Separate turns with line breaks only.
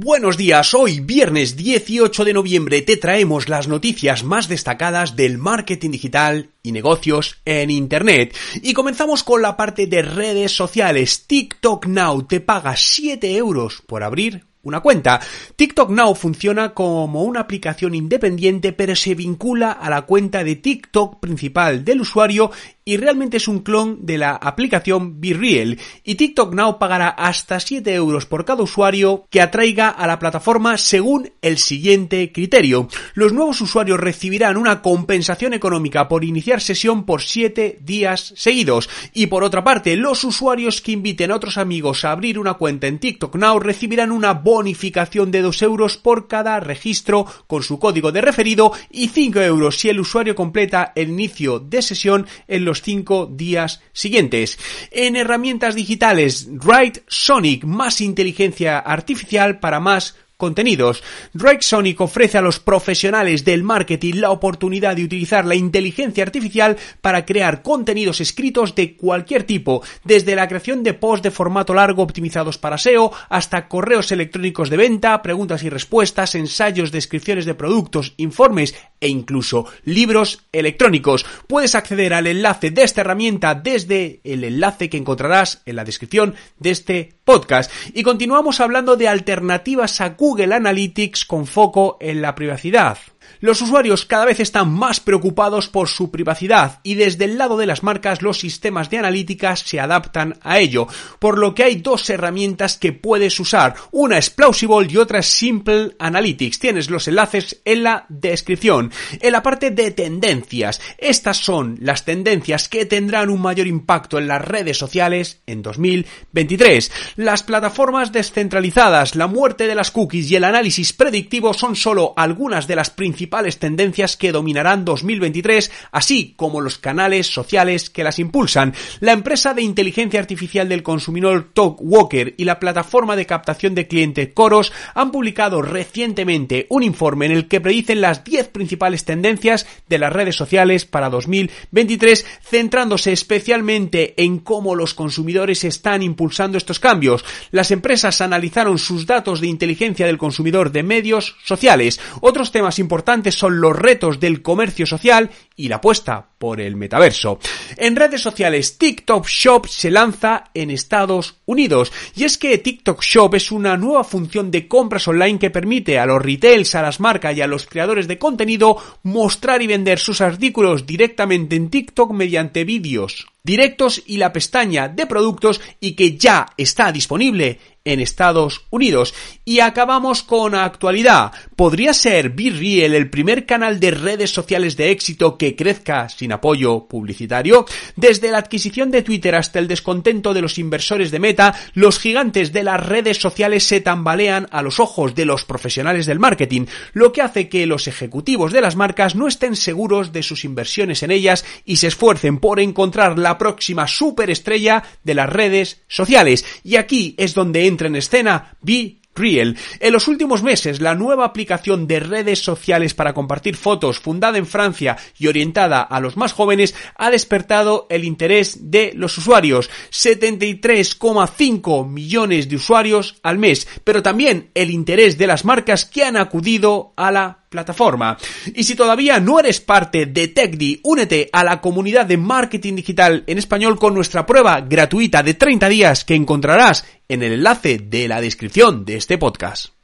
Buenos días, hoy viernes 18 de noviembre te traemos las noticias más destacadas del marketing digital y negocios en Internet. Y comenzamos con la parte de redes sociales. TikTok Now te paga 7 euros por abrir una cuenta. TikTok Now funciona como una aplicación independiente pero se vincula a la cuenta de TikTok principal del usuario y realmente es un clon de la aplicación BeReal y TikTok Now pagará hasta 7 euros por cada usuario que atraiga a la plataforma según el siguiente criterio. Los nuevos usuarios recibirán una compensación económica por iniciar sesión por 7 días seguidos y por otra parte los usuarios que inviten a otros amigos a abrir una cuenta en TikTok Now recibirán una bonificación de 2 euros por cada registro con su código de referido y 5 euros si el usuario completa el inicio de sesión en los cinco días siguientes. En herramientas digitales, Write Sonic, más inteligencia artificial para más contenidos. Drake Sonic ofrece a los profesionales del marketing la oportunidad de utilizar la inteligencia artificial para crear contenidos escritos de cualquier tipo, desde la creación de posts de formato largo optimizados para SEO hasta correos electrónicos de venta, preguntas y respuestas, ensayos, descripciones de productos, informes e incluso libros electrónicos. Puedes acceder al enlace de esta herramienta desde el enlace que encontrarás en la descripción de este podcast. Y continuamos hablando de alternativas a Google Analytics con foco en la privacidad. Los usuarios cada vez están más preocupados por su privacidad y desde el lado de las marcas los sistemas de analíticas se adaptan a ello, por lo que hay dos herramientas que puedes usar. Una es Plausible y otra es Simple Analytics. Tienes los enlaces en la descripción. En la parte de tendencias, estas son las tendencias que tendrán un mayor impacto en las redes sociales en 2023. Las plataformas descentralizadas, la muerte de las cookies y el análisis predictivo son solo algunas de las principales principales tendencias que dominarán 2023, así como los canales sociales que las impulsan. La empresa de inteligencia artificial del consumidor TalkWalker y la plataforma de captación de clientes Coros han publicado recientemente un informe en el que predicen las 10 principales tendencias de las redes sociales para 2023, centrándose especialmente en cómo los consumidores están impulsando estos cambios. Las empresas analizaron sus datos de inteligencia del consumidor de medios sociales. Otros temas importantes son los retos del comercio social y la apuesta por el metaverso. En redes sociales, TikTok Shop se lanza en Estados Unidos. Y es que TikTok Shop es una nueva función de compras online que permite a los retails, a las marcas y a los creadores de contenido mostrar y vender sus artículos directamente en TikTok mediante vídeos directos y la pestaña de productos y que ya está disponible en Estados Unidos. Y acabamos con actualidad. ¿Podría ser BeReal el primer canal de redes sociales de éxito que crezca sin apoyo publicitario? Desde la adquisición de Twitter hasta el descontento de los inversores de Meta, los gigantes de las redes sociales se tambalean a los ojos de los profesionales del marketing, lo que hace que los ejecutivos de las marcas no estén seguros de sus inversiones en ellas y se esfuercen por encontrar la próxima superestrella de las redes sociales. Y aquí es donde entra en escena Be Real. En los últimos meses, la nueva aplicación de redes sociales para compartir fotos, fundada en Francia y orientada a los más jóvenes, ha despertado el interés de los usuarios. 73,5 millones de usuarios al mes, pero también el interés de las marcas que han acudido a la plataforma. Y si todavía no eres parte de TechDi, únete a la comunidad de marketing digital en español con nuestra prueba gratuita de 30 días que encontrarás en el enlace de la descripción de este podcast.